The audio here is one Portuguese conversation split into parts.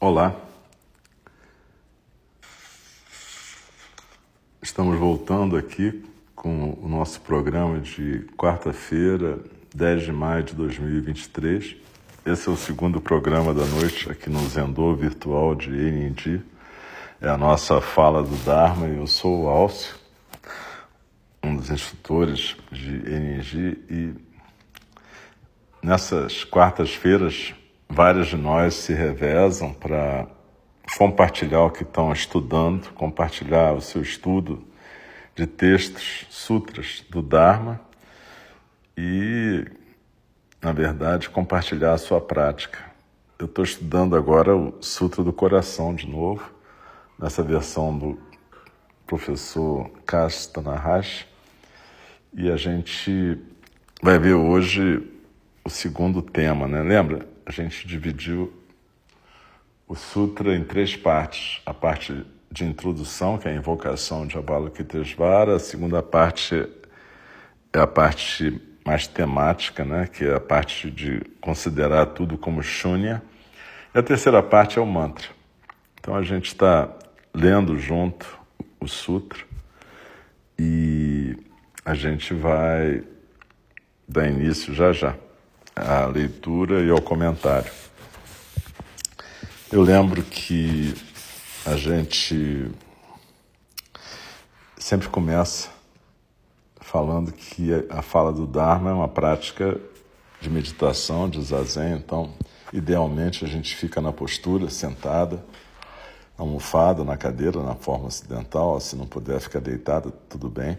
Olá. Estamos voltando aqui com o nosso programa de quarta-feira, 10 de maio de 2023. Esse é o segundo programa da noite aqui no Zendô Virtual de NND. É a nossa fala do Dharma e eu sou o Alcio, um dos instrutores de NNG e nessas quartas-feiras vários de nós se revezam para compartilhar o que estão estudando, compartilhar o seu estudo de textos, sutras do Dharma e, na verdade, compartilhar a sua prática. Eu estou estudando agora o Sutra do Coração de novo, nessa versão do professor Kasta Nahash, e a gente vai ver hoje o segundo tema, né? Lembra? A gente dividiu o sutra em três partes. A parte de introdução, que é a invocação de Avalokitesvara, a segunda parte é a parte mais temática, né, que é a parte de considerar tudo como shunya, e a terceira parte é o mantra. Então a gente está lendo junto o sutra e a gente vai dar início já já à leitura e ao comentário. Eu lembro que a gente sempre começa falando que a fala do Dharma é uma prática de meditação, de zazen, então, idealmente, a gente fica na postura, sentada, almofada, na cadeira, na forma ocidental, se não puder ficar deitada, tudo bem.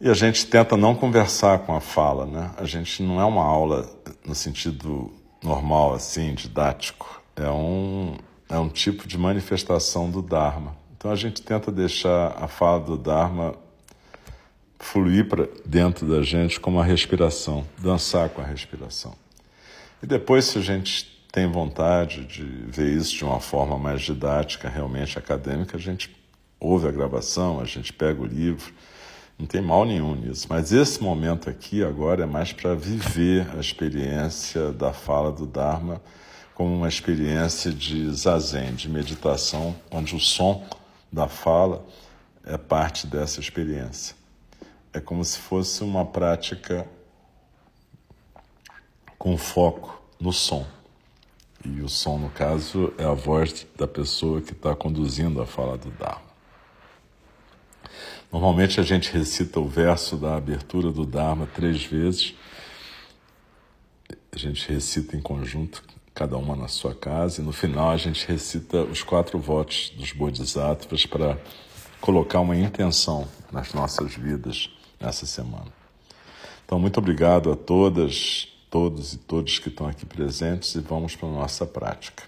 E a gente tenta não conversar com a fala, né? A gente não é uma aula no sentido normal, assim, didático. É um, é um tipo de manifestação do Dharma. Então a gente tenta deixar a fala do Dharma fluir para dentro da gente como a respiração, dançar com a respiração. E depois, se a gente tem vontade de ver isso de uma forma mais didática, realmente acadêmica, a gente ouve a gravação, a gente pega o livro não tem mal nenhum nisso. Mas esse momento aqui agora é mais para viver a experiência da fala do Dharma como uma experiência de zazen, de meditação, onde o som da fala é parte dessa experiência. É como se fosse uma prática com foco no som. E o som, no caso, é a voz da pessoa que está conduzindo a fala do Dharma. Normalmente a gente recita o verso da abertura do Dharma três vezes. A gente recita em conjunto, cada uma na sua casa, e no final a gente recita os quatro votos dos Bodhisattvas para colocar uma intenção nas nossas vidas nessa semana. Então, muito obrigado a todas, todos e todos que estão aqui presentes e vamos para a nossa prática.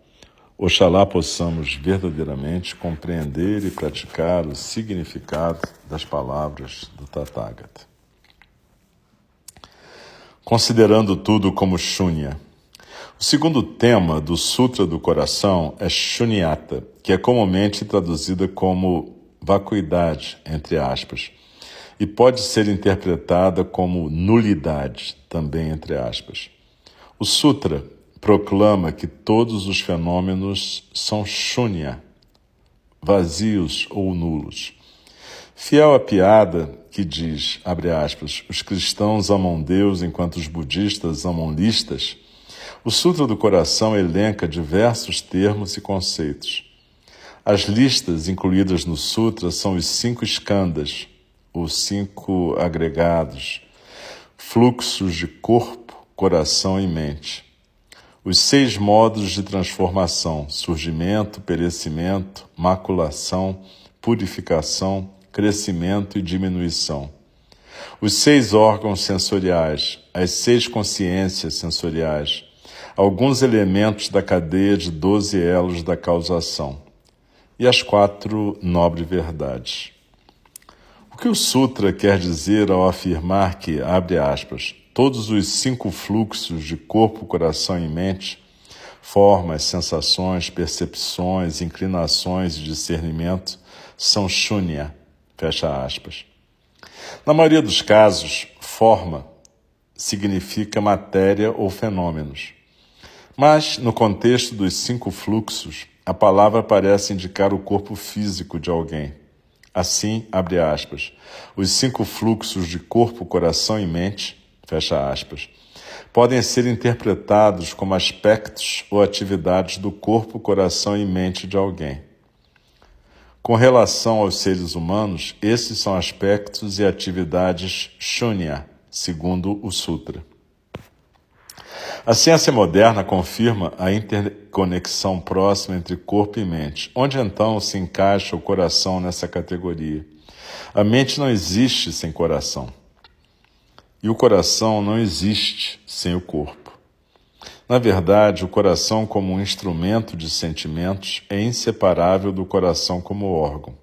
Oxalá possamos verdadeiramente compreender e praticar o significado das palavras do Tathagata. Considerando tudo como shunya. O segundo tema do Sutra do Coração é shunyata, que é comumente traduzida como vacuidade, entre aspas, e pode ser interpretada como nulidade, também entre aspas. O Sutra proclama que todos os fenômenos são shunya, vazios ou nulos. Fiel à piada que diz, abre aspas, os cristãos amam Deus enquanto os budistas amam listas, O Sutra do Coração elenca diversos termos e conceitos. As listas incluídas no Sutra são os cinco skandhas, os cinco agregados, fluxos de corpo, coração e mente. Os seis modos de transformação: surgimento, perecimento, maculação, purificação, crescimento e diminuição. Os seis órgãos sensoriais, as seis consciências sensoriais, alguns elementos da cadeia de doze elos da causação e as quatro nobres verdades. O que o Sutra quer dizer ao afirmar que, abre aspas, todos os cinco fluxos de corpo, coração e mente, formas, sensações, percepções, inclinações e discernimento, são shunya, fecha aspas. Na maioria dos casos, forma significa matéria ou fenômenos. Mas, no contexto dos cinco fluxos, a palavra parece indicar o corpo físico de alguém. Assim, abre aspas, os cinco fluxos de corpo, coração e mente, fecha aspas, podem ser interpretados como aspectos ou atividades do corpo, coração e mente de alguém. Com relação aos seres humanos, esses são aspectos e atividades shunya, segundo o Sutra. A ciência moderna confirma a interconexão próxima entre corpo e mente. Onde então se encaixa o coração nessa categoria? A mente não existe sem coração. E o coração não existe sem o corpo. Na verdade, o coração, como um instrumento de sentimentos, é inseparável do coração como órgão.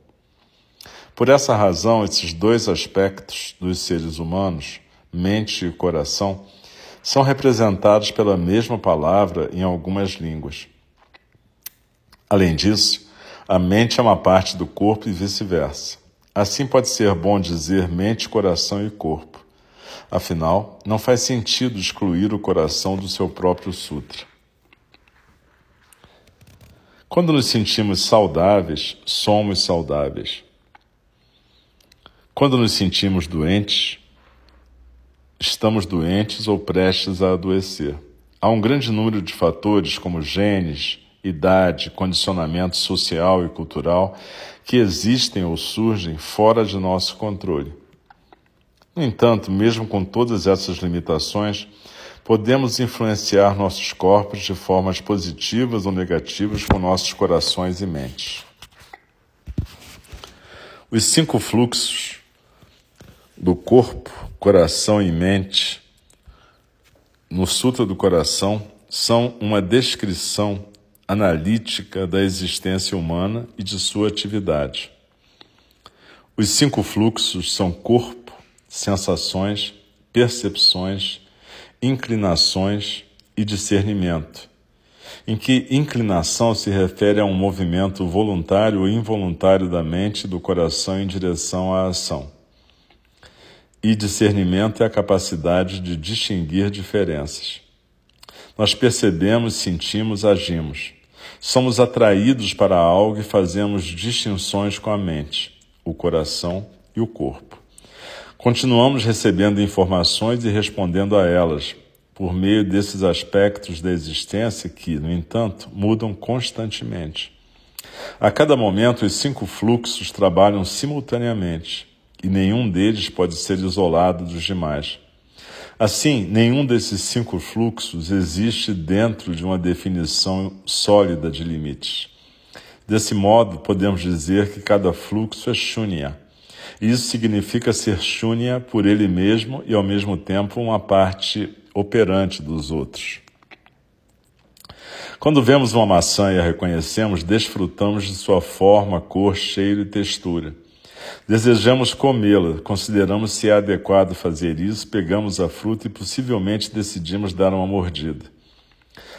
Por essa razão, esses dois aspectos dos seres humanos, mente e coração, são representados pela mesma palavra em algumas línguas. Além disso, a mente é uma parte do corpo e vice-versa. Assim pode ser bom dizer mente, coração e corpo. Afinal, não faz sentido excluir o coração do seu próprio sutra. Quando nos sentimos saudáveis, somos saudáveis. Quando nos sentimos doentes, estamos doentes ou prestes a adoecer. Há um grande número de fatores, como genes, idade, condicionamento social e cultural, que existem ou surgem fora de nosso controle. No entanto, mesmo com todas essas limitações, podemos influenciar nossos corpos de formas positivas ou negativas com nossos corações e mentes. Os cinco fluxos do corpo, coração e mente, no Sutra do Coração, são uma descrição analítica da existência humana e de sua atividade. Os cinco fluxos são corpo, sensações, percepções, inclinações e discernimento, em que inclinação se refere a um movimento voluntário ou involuntário da mente e do coração em direção à ação. E discernimento é a capacidade de distinguir diferenças. Nós percebemos, sentimos, agimos. Somos atraídos para algo e fazemos distinções com a mente, o coração e o corpo. Continuamos recebendo informações e respondendo a elas, por meio desses aspectos da existência que, no entanto, mudam constantemente. A cada momento, os cinco fluxos trabalham simultaneamente e nenhum deles pode ser isolado dos demais. Assim, nenhum desses cinco fluxos existe dentro de uma definição sólida de limites. Desse modo, podemos dizer que cada fluxo é shunya. Isso significa ser shunya por ele mesmo e, ao mesmo tempo, uma parte operante dos outros. Quando vemos uma maçã e a reconhecemos, desfrutamos de sua forma, cor, cheiro e textura. Desejamos comê-la, consideramos se é adequado fazer isso, pegamos a fruta e possivelmente decidimos dar uma mordida.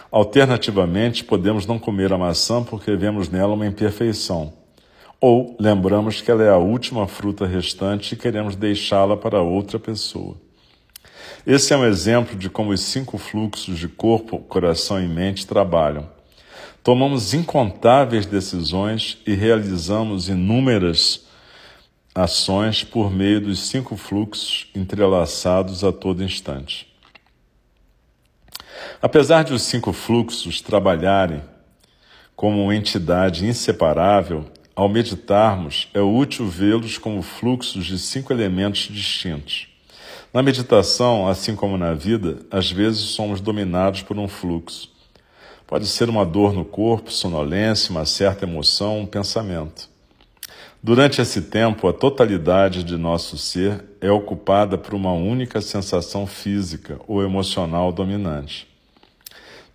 Alternativamente, podemos não comer a maçã porque vemos nela uma imperfeição. Ou lembramos que ela é a última fruta restante e queremos deixá-la para outra pessoa. Esse é um exemplo de como os cinco fluxos de corpo, coração e mente trabalham. Tomamos incontáveis decisões e realizamos inúmeras ações por meio dos cinco fluxos entrelaçados a todo instante. Apesar de os cinco fluxos trabalharem como uma entidade inseparável, ao meditarmos é útil vê-los como fluxos de cinco elementos distintos. Na meditação, assim como na vida, às vezes somos dominados por um fluxo. Pode ser uma dor no corpo, sonolência, uma certa emoção, um pensamento. Durante esse tempo, a totalidade de nosso ser é ocupada por uma única sensação física ou emocional dominante.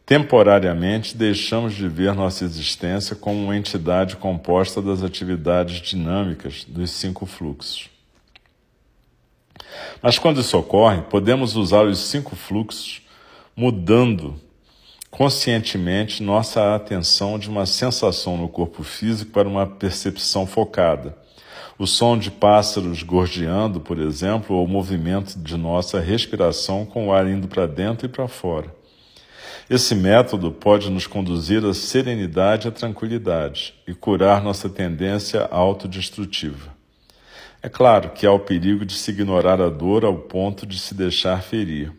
Temporariamente, deixamos de ver nossa existência como uma entidade composta das atividades dinâmicas dos cinco fluxos. Mas quando isso ocorre, podemos usar os cinco fluxos mudando conscientemente nossa atenção de uma sensação no corpo físico para uma percepção focada. O som de pássaros gorjeando, por exemplo, ou o movimento de nossa respiração com o ar indo para dentro e para fora. Esse método pode nos conduzir à serenidade e à tranquilidade e curar nossa tendência autodestrutiva. É claro que há o perigo de se ignorar a dor ao ponto de se deixar ferir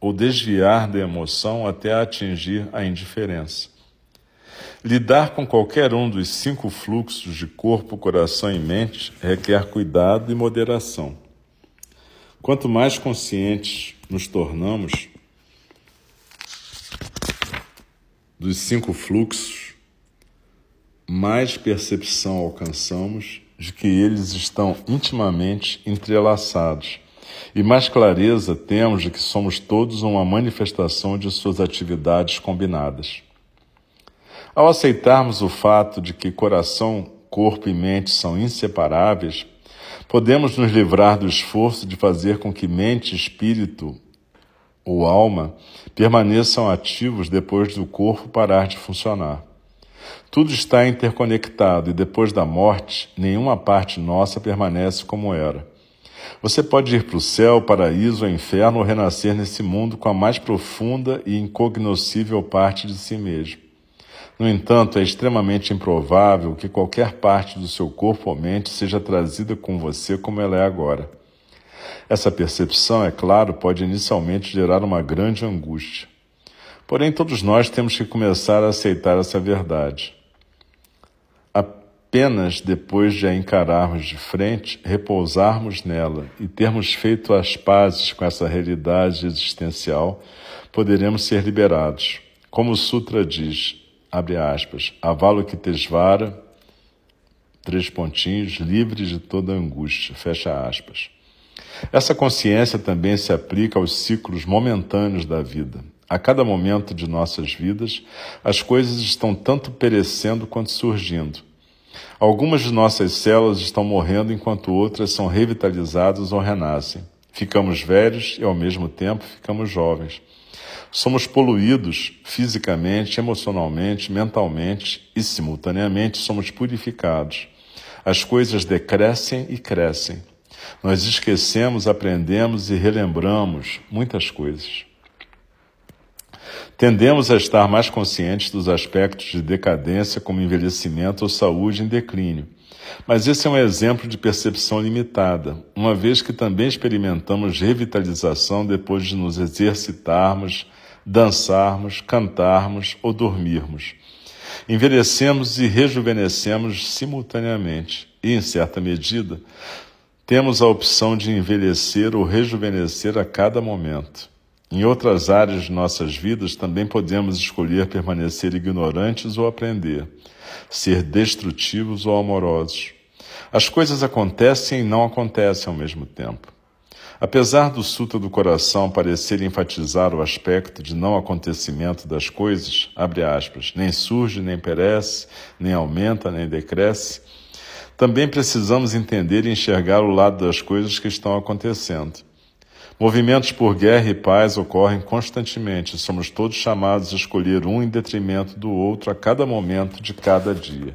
ou desviar da emoção até atingir a indiferença. Lidar com qualquer um dos cinco fluxos de corpo, coração e mente requer cuidado e moderação. Quanto mais conscientes nos tornamos dos cinco fluxos, mais percepção alcançamos de que eles estão intimamente entrelaçados e mais clareza temos de que somos todos uma manifestação de suas atividades combinadas. Ao aceitarmos o fato de que coração, corpo e mente são inseparáveis, podemos nos livrar do esforço de fazer com que mente, espírito ou alma permaneçam ativos depois do corpo parar de funcionar. Tudo está interconectado e depois da morte, nenhuma parte nossa permanece como era. Você pode ir para o céu, paraíso inferno ou renascer nesse mundo com a mais profunda e incognoscível parte de si mesmo. No entanto, é extremamente improvável que qualquer parte do seu corpo ou mente seja trazida com você como ela é agora. Essa percepção, é claro, pode inicialmente gerar uma grande angústia. Porém, todos nós temos que começar a aceitar essa verdade. Apenas depois de a encararmos de frente, repousarmos nela e termos feito as pazes com essa realidade existencial, poderemos ser liberados. Como o Sutra diz, abre aspas, Avalokitesvara, três pontinhos, livre de toda angústia, fecha aspas. Essa consciência também se aplica aos ciclos momentâneos da vida. A cada momento de nossas vidas, as coisas estão tanto perecendo quanto surgindo. Algumas de nossas células estão morrendo enquanto outras são revitalizadas ou renascem. Ficamos velhos e, ao mesmo tempo, ficamos jovens. Somos poluídos fisicamente, emocionalmente, mentalmente e, simultaneamente, somos purificados. As coisas decrescem e crescem. Nós esquecemos, aprendemos e relembramos muitas coisas. Tendemos a estar mais conscientes dos aspectos de decadência, como envelhecimento ou saúde em declínio. Mas esse é um exemplo de percepção limitada, uma vez que também experimentamos revitalização depois de nos exercitarmos, dançarmos, cantarmos ou dormirmos. Envelhecemos e rejuvenescemos simultaneamente, e, em certa medida, temos a opção de envelhecer ou rejuvenescer a cada momento. Em outras áreas de nossas vidas também podemos escolher permanecer ignorantes ou aprender, ser destrutivos ou amorosos. As coisas acontecem e não acontecem ao mesmo tempo. Apesar do Sutra do Coração parecer enfatizar o aspecto de não acontecimento das coisas, abre aspas, nem surge, nem perece, nem aumenta, nem decresce, também precisamos entender e enxergar o lado das coisas que estão acontecendo. Movimentos por guerra e paz ocorrem constantemente. Somos todos chamados a escolher um em detrimento do outro a cada momento de cada dia.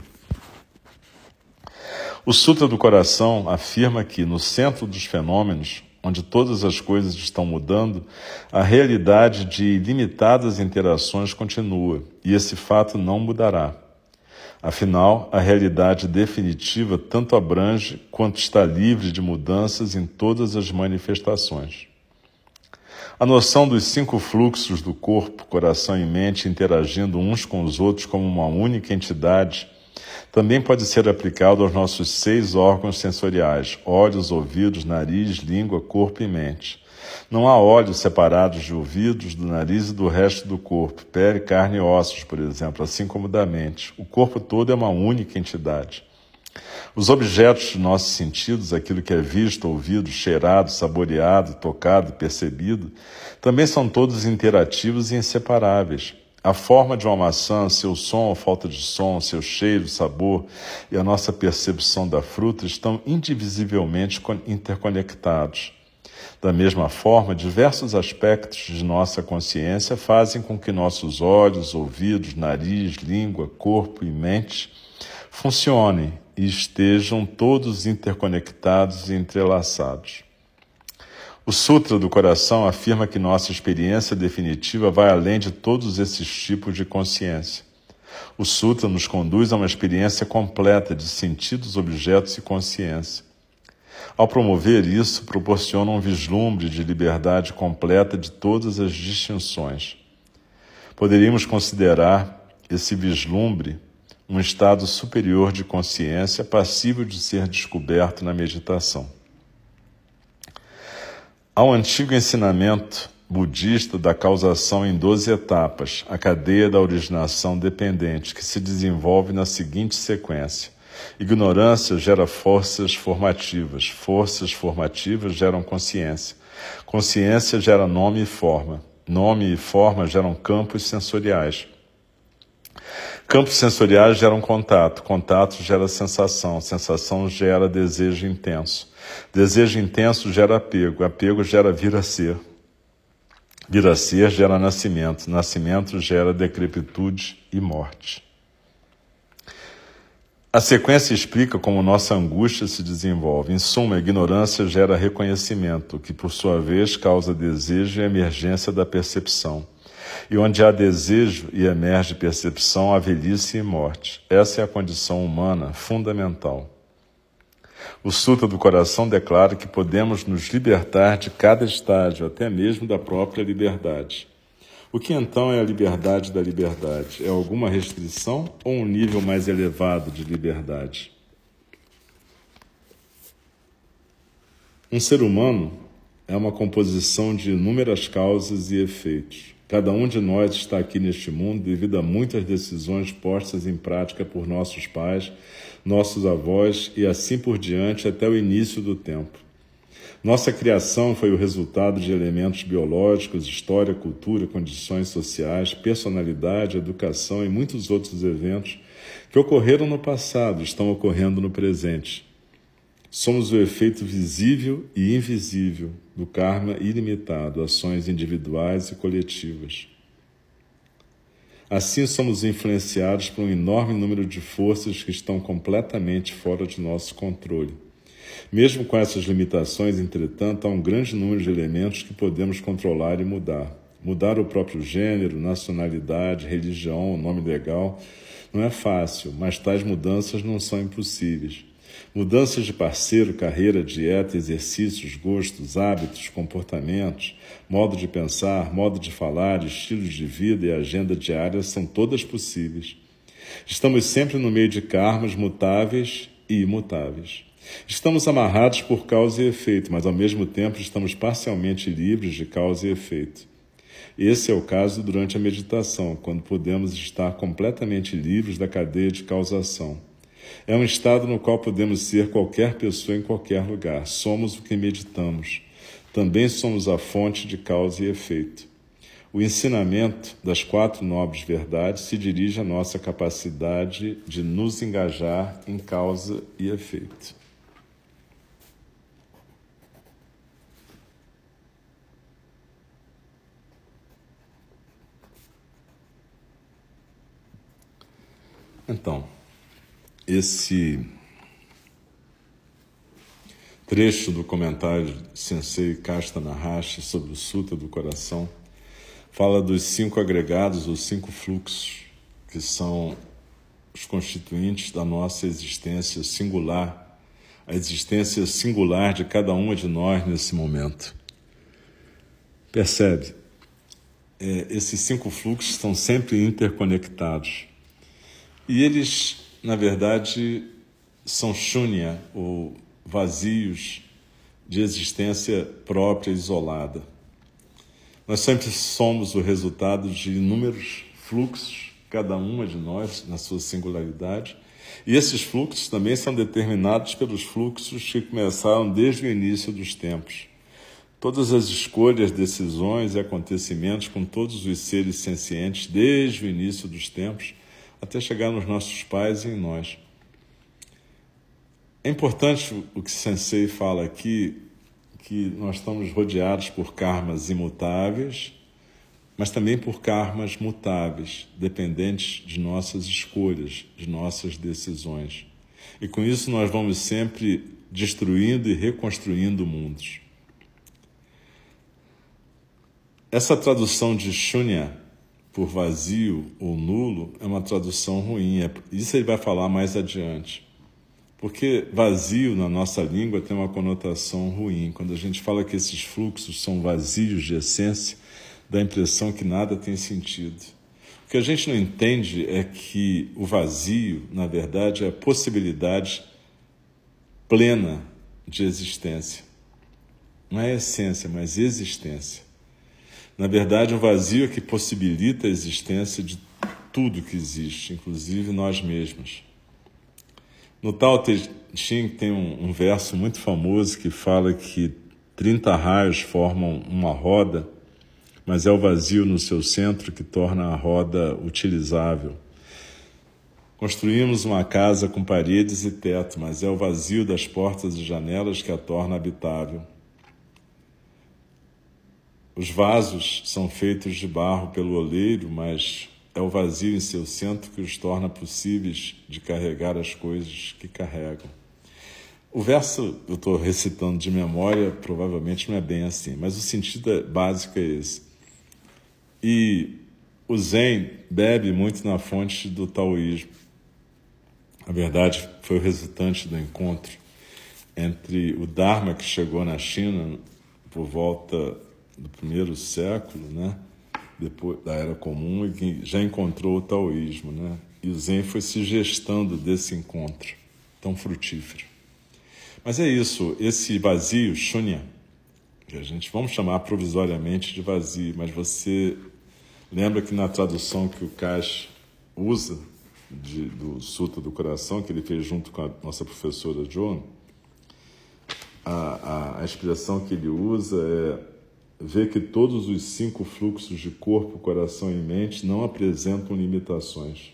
O Sutra do Coração afirma que, no centro dos fenômenos, onde todas as coisas estão mudando, a realidade de ilimitadas interações continua, e esse fato não mudará. Afinal, a realidade definitiva tanto abrange quanto está livre de mudanças em todas as manifestações. A noção dos cinco fluxos do corpo, coração e mente interagindo uns com os outros como uma única entidade também pode ser aplicado aos nossos seis órgãos sensoriais: olhos, ouvidos, nariz, língua, corpo e mente. Não há olhos separados de ouvidos, do nariz e do resto do corpo, pele, carne e ossos, por exemplo, assim como da mente. O corpo todo é uma única entidade. Os objetos de nossos sentidos, aquilo que é visto, ouvido, cheirado, saboreado, tocado, percebido, também são todos interativos e inseparáveis. A forma de uma maçã, seu som ou falta de som, seu cheiro, sabor e a nossa percepção da fruta estão indivisivelmente interconectados. Da mesma forma, diversos aspectos de nossa consciência fazem com que nossos olhos, ouvidos, nariz, língua, corpo e mente funcionem e estejam todos interconectados e entrelaçados. O Sutra do Coração afirma que nossa experiência definitiva vai além de todos esses tipos de consciência. O Sutra nos conduz a uma experiência completa de sentidos, objetos e consciência. Ao promover isso, proporciona um vislumbre de liberdade completa de todas as distinções. Poderíamos considerar esse vislumbre um estado superior de consciência passível de ser descoberto na meditação. Há um antigo ensinamento budista da causação em 12 etapas, a cadeia da originação dependente, que se desenvolve na seguinte sequência. Ignorância gera forças formativas, forças formativas geram consciência, consciência gera nome e forma, nome e forma geram campos sensoriais. Campos sensoriais geram contato, contato gera sensação, sensação gera desejo intenso. Desejo intenso gera apego, apego gera vir a ser. Vir a ser gera nascimento, nascimento gera decrepitude e morte. A sequência explica como nossa angústia se desenvolve. Em suma, a ignorância gera reconhecimento, que por sua vez causa desejo e emergência da percepção. E onde há desejo e emerge percepção, há velhice e morte. Essa é a condição humana fundamental. O Sutra do Coração declara que podemos nos libertar de cada estágio, até mesmo da própria liberdade. O que então é a liberdade da liberdade? É alguma restrição ou um nível mais elevado de liberdade? Um ser humano é uma composição de inúmeras causas e efeitos. Cada um de nós está aqui neste mundo devido a muitas decisões postas em prática por nossos pais, nossos avós e assim por diante até o início do tempo. Nossa criação foi o resultado de elementos biológicos, história, cultura, condições sociais, personalidade, educação e muitos outros eventos que ocorreram no passado e estão ocorrendo no presente. Somos o efeito visível e invisível do karma ilimitado, ações individuais e coletivas. Assim, somos influenciados por um enorme número de forças que estão completamente fora de nosso controle. Mesmo com essas limitações, entretanto, há um grande número de elementos que podemos controlar e mudar. Mudar o próprio gênero, nacionalidade, religião, nome legal não é fácil, mas tais mudanças não são impossíveis. Mudanças de parceiro, carreira, dieta, exercícios, gostos, hábitos, comportamentos, modo de pensar, modo de falar, estilos de vida e agenda diária são todas possíveis. Estamos sempre no meio de karmas mutáveis e imutáveis. Estamos amarrados por causa e efeito, mas ao mesmo tempo estamos parcialmente livres de causa e efeito. Esse é o caso durante a meditação, quando podemos estar completamente livres da cadeia de causação. É um estado no qual podemos ser qualquer pessoa em qualquer lugar. Somos o que meditamos. Também somos a fonte de causa e efeito. O ensinamento das quatro nobres verdades se dirige à nossa capacidade de nos engajar em causa e efeito. Então, esse trecho do comentário de Sensei Kasta Nahashi sobre o Sutra do Coração fala dos cinco agregados, os cinco fluxos, que são os constituintes da nossa existência singular, a existência singular de cada uma de nós nesse momento. Percebe? É, esses cinco fluxos estão sempre interconectados. E eles, na verdade, são shunya, ou vazios de existência própria, isolada. Nós sempre somos o resultado de inúmeros fluxos, cada uma de nós na sua singularidade, e esses fluxos também são determinados pelos fluxos que começaram desde o início dos tempos. Todas as escolhas, decisões e acontecimentos com todos os seres sencientes desde o início dos tempos até chegar nos nossos pais e em nós. É importante o que Sensei fala aqui, que nós estamos rodeados por karmas imutáveis, mas também por karmas mutáveis, dependentes de nossas escolhas, de nossas decisões. E com isso nós vamos sempre destruindo e reconstruindo mundos. Essa tradução de shunya por vazio ou nulo é uma tradução ruim. É, isso ele vai falar mais adiante. Porque vazio na nossa língua tem uma conotação ruim. Quando a gente fala que esses fluxos são vazios de essência, dá a impressão que nada tem sentido. O que a gente não entende é que o vazio, na verdade, é a possibilidade plena de existência. Não é essência, mas existência. Na verdade, o vazio é que possibilita a existência de tudo que existe, inclusive nós mesmos. No Tao Te Ching tem um, um verso muito famoso que fala que 30 raios formam uma roda mas é o vazio no seu centro que torna a roda utilizável. Construímos uma casa com paredes e teto, mas é o vazio das portas e janelas que a torna habitável. Os vasos são feitos de barro pelo oleiro, mas é o vazio em seu centro que os torna possíveis de carregar as coisas que carregam. O verso eu estou recitando de memória, provavelmente não é bem assim, mas o sentido é básico é esse. E o Zen bebe muito na fonte do taoísmo. Na verdade, foi o resultante do encontro entre o Dharma que chegou na China por volta do primeiro século, né? depois da Era Comum, e que já encontrou o taoísmo. Né? E o Zen foi se gestando desse encontro tão frutífero. Mas é isso, esse vazio, shunya, que a gente vamos chamar provisoriamente de vazio, mas você Lembra que na tradução que o Cash usa de, do Suta do Coração, que ele fez junto com a nossa professora Joan, a, a, a expressão que ele usa é ver que todos os cinco fluxos de corpo, coração e mente não apresentam limitações.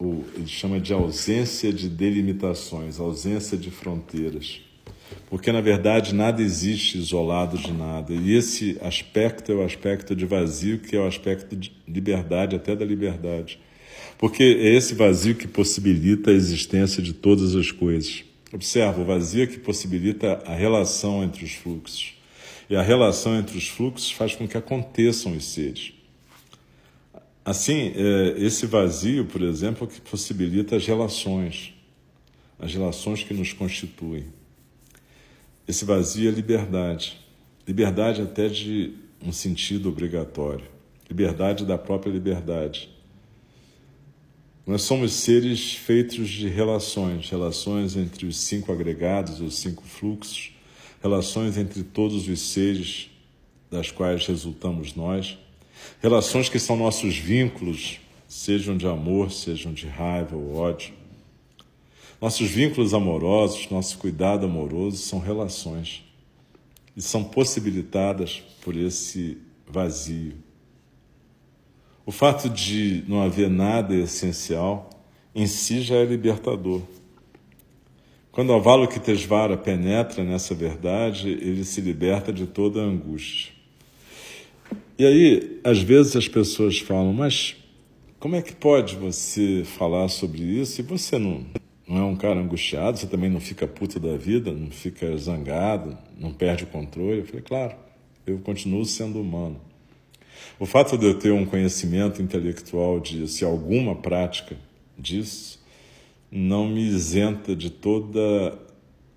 Ele chama de ausência de delimitações, ausência de fronteiras porque na verdade nada existe isolado de nada. E esse aspecto é o aspecto de vazio, que é o aspecto de liberdade, até da liberdade. Porque é esse vazio que possibilita a existência de todas as coisas. Observa, o vazio é que possibilita a relação entre os fluxos. E a relação entre os fluxos faz com que aconteçam os seres. Assim, é, esse vazio, por exemplo, é que possibilita as relações, as relações que nos constituem. Esse vazio é liberdade. Liberdade até de um sentido obrigatório. Liberdade da própria liberdade. Nós somos seres feitos de relações, relações entre os cinco agregados, os cinco fluxos, relações entre todos os seres das quais resultamos nós, relações que são nossos vínculos, sejam de amor, sejam de raiva ou ódio, nossos vínculos amorosos, nosso cuidado amoroso são relações e são possibilitadas por esse vazio. O fato de não haver nada essencial em si já é libertador. Quando o Avalokitesvara penetra nessa verdade, ele se liberta de toda a angústia. E aí, às vezes as pessoas falam, mas como é que pode você falar sobre isso e você não, não é um cara angustiado, você também não fica puta da vida, não fica zangado, não perde o controle. Eu falei, claro, eu continuo sendo humano. O fato de eu ter um conhecimento intelectual de se alguma prática disso não me isenta de toda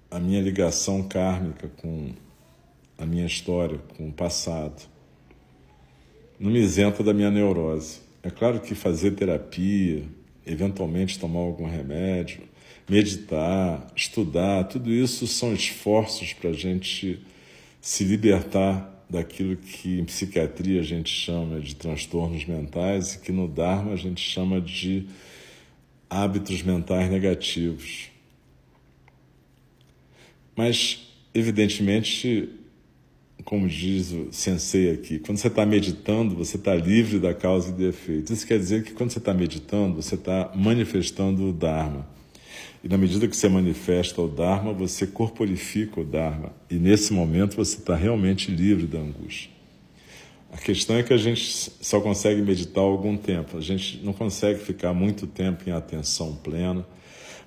a minha ligação kármica com a minha história com o passado. Não me isenta da minha neurose. É claro que fazer terapia, eventualmente tomar algum remédio, meditar, estudar, tudo isso são esforços para a gente se libertar daquilo que em psiquiatria a gente chama de transtornos mentais e que no Dharma a gente chama de hábitos mentais negativos. Mas, evidentemente, como diz o sensei aqui, quando você está meditando, você está livre da causa e do efeito. Isso quer dizer que quando você está meditando, você está manifestando o Dharma. E na medida que você manifesta o Dharma, você corporifica o Dharma. E nesse momento você está realmente livre da angústia. A questão é que a gente só consegue meditar algum tempo. A gente não consegue ficar muito tempo em atenção plena.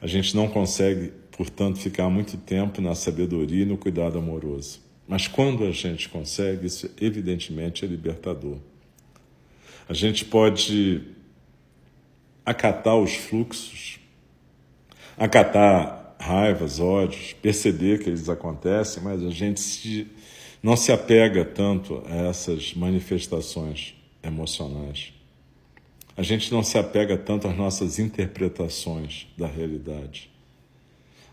A gente não consegue, portanto, ficar muito tempo na sabedoria e no cuidado amoroso. Mas quando a gente consegue, isso evidentemente é libertador. A gente pode acatar os fluxos, acatar raivas, ódios, perceber que eles acontecem, mas a gente se, não se apega tanto a essas manifestações emocionais. A gente não se apega tanto às nossas interpretações da realidade.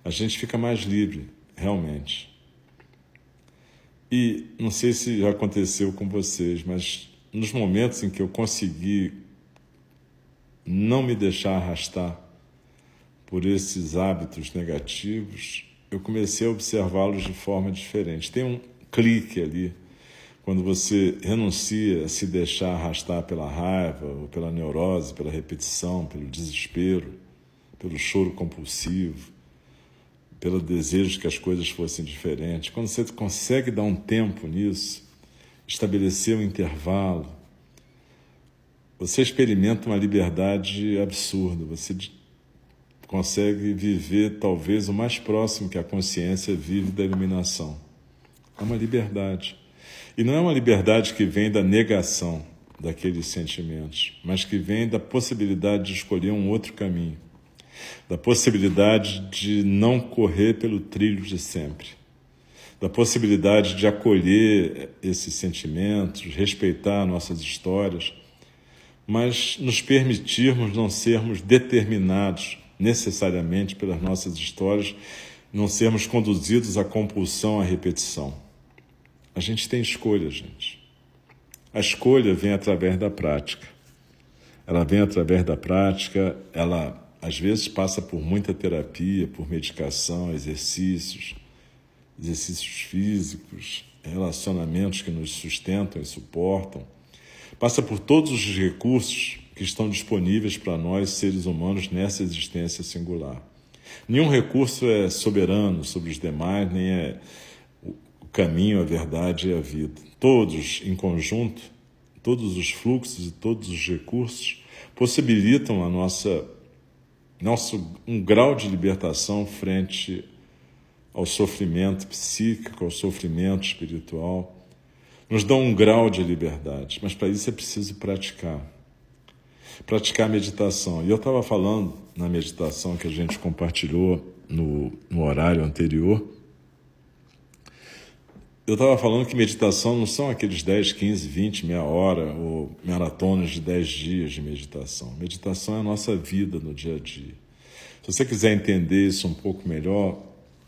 A gente fica mais livre, realmente. E não sei se já aconteceu com vocês, mas nos momentos em que eu consegui não me deixar arrastar por esses hábitos negativos, eu comecei a observá-los de forma diferente. Tem um clique ali quando você renuncia a se deixar arrastar pela raiva, ou pela neurose, pela repetição, pelo desespero, pelo choro compulsivo, pelo desejo de que as coisas fossem diferentes, quando você consegue dar um tempo nisso, estabelecer um intervalo, você experimenta uma liberdade absurda, você consegue viver talvez o mais próximo que a consciência vive da iluminação. É uma liberdade. E não é uma liberdade que vem da negação daqueles sentimentos, mas que vem da possibilidade de escolher um outro caminho da possibilidade de não correr pelo trilho de sempre, da possibilidade de acolher esses sentimentos, respeitar nossas histórias, mas nos permitirmos não sermos determinados necessariamente pelas nossas histórias, não sermos conduzidos à compulsão, à repetição. A gente tem escolha, gente. A escolha vem através da prática. Ela vem através da prática, ela às vezes passa por muita terapia, por medicação, exercícios, exercícios físicos, relacionamentos que nos sustentam e suportam. Passa por todos os recursos que estão disponíveis para nós, seres humanos, nessa existência singular. Nenhum recurso é soberano sobre os demais, nem é o caminho, a verdade e a vida. Todos, em conjunto, todos os fluxos e todos os recursos possibilitam a nossa nosso um grau de libertação frente ao sofrimento psíquico, ao sofrimento espiritual, nos dão um grau de liberdade, mas para isso é preciso praticar. Praticar meditação. E eu estava falando na meditação que a gente compartilhou no, no horário anterior eu estava falando que meditação não são aqueles 10, 15, 20, meia hora ou maratonas de 10 dias de meditação. Meditação é a nossa vida no dia a dia. Se você quiser entender isso um pouco melhor,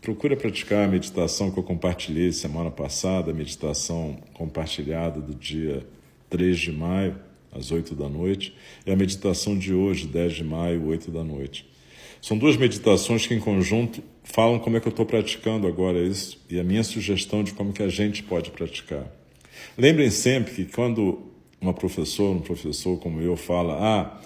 procura praticar a meditação que eu compartilhei semana passada, a meditação compartilhada do dia 3 de maio, às 8 da noite, e a meditação de hoje, 10 de maio, 8 da noite. São duas meditações que, em conjunto, falam como é que eu estou praticando agora isso e a minha sugestão de como que a gente pode praticar. Lembrem sempre que quando uma professora, um professor como eu fala, ah,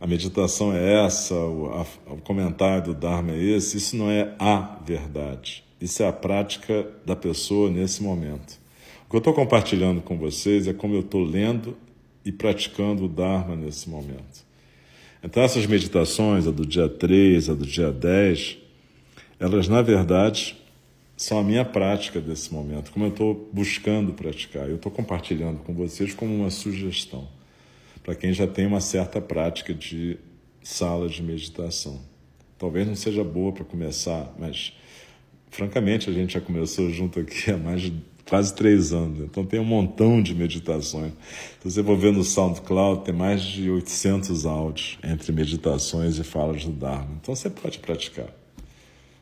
a meditação é essa, o, a, o comentário do Dharma é esse, isso não é a verdade. Isso é a prática da pessoa nesse momento. O que eu estou compartilhando com vocês é como eu estou lendo e praticando o Dharma nesse momento. Então, essas meditações, a do dia 3, a do dia 10, elas, na verdade, são a minha prática desse momento, como eu estou buscando praticar. Eu estou compartilhando com vocês como uma sugestão, para quem já tem uma certa prática de sala de meditação. Talvez não seja boa para começar, mas, francamente, a gente já começou junto aqui há mais de quase três anos. Então tem um montão de meditações. Se você for ver no SoundCloud, tem mais de 800 áudios entre meditações e falas do Dharma. Então você pode praticar.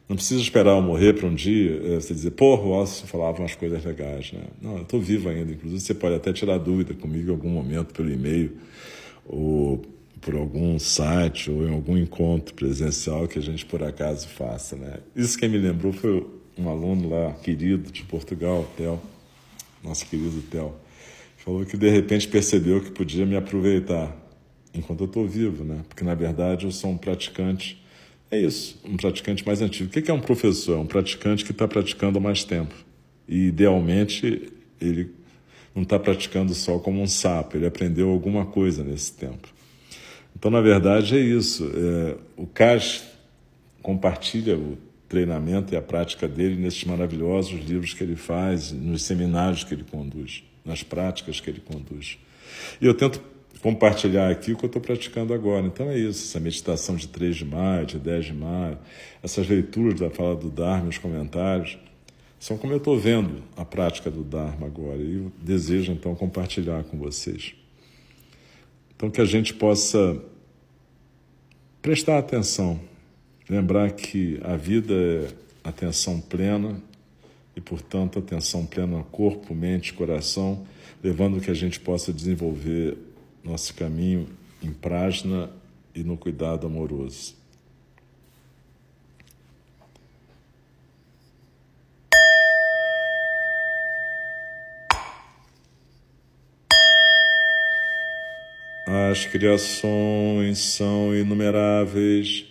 Não precisa esperar eu morrer para um dia eh, você dizer, porra, o Austin falava umas coisas legais. Né? Não, eu estou vivo ainda. Inclusive, você pode até tirar dúvida comigo em algum momento pelo e-mail ou por algum site ou em algum encontro presencial que a gente por acaso faça. Né? Isso quem me lembrou foi um aluno lá, querido, de Portugal, Theo, nosso querido Theo, falou que de repente percebeu que podia me aproveitar enquanto eu estou vivo, né? Porque na verdade eu sou um praticante, é isso, um praticante mais antigo. O que é um professor? É um praticante que está praticando há mais tempo. E idealmente ele não está praticando só como um sapo, ele aprendeu alguma coisa nesse tempo. Então, na verdade, é isso. É, o CAS compartilha o treinamento e a prática dele nesses maravilhosos livros que ele faz, nos seminários que ele conduz, nas práticas que ele conduz. E eu tento compartilhar aqui o que eu estou praticando agora. Então é isso, essa meditação de 3 de maio, de 10 de maio, essas leituras da fala do Dharma, os comentários, são como eu estou vendo a prática do Dharma agora. E desejo então compartilhar com vocês. Então que a gente possa prestar atenção Lembrar que a vida é atenção plena e, portanto, atenção plena corpo, mente, coração, levando que a gente possa desenvolver nosso caminho em prajna e no cuidado amoroso. As criações são inumeráveis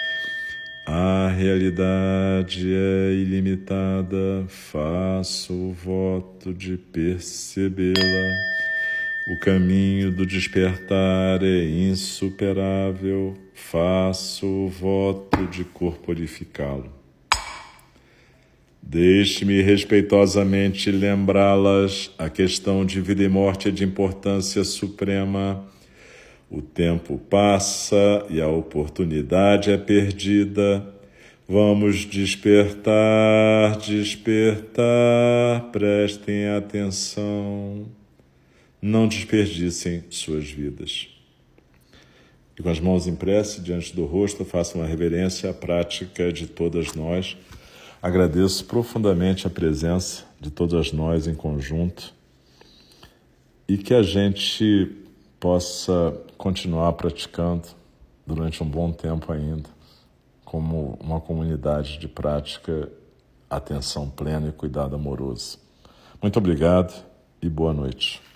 A realidade é ilimitada, faço o voto de percebê-la. O caminho do despertar é insuperável, faço o voto de corporificá-lo. Deixe-me respeitosamente lembrá-las: a questão de vida e morte é de importância suprema o tempo passa e a oportunidade é perdida. Vamos despertar, despertar, prestem atenção. Não desperdicem suas vidas. E com as mãos em prece diante do rosto, faça uma reverência à prática de todas nós. Agradeço profundamente a presença de todas nós em conjunto e que a gente possa continuar praticando durante um bom tempo ainda, como uma comunidade de prática, atenção plena e cuidado amoroso. Muito obrigado e boa noite.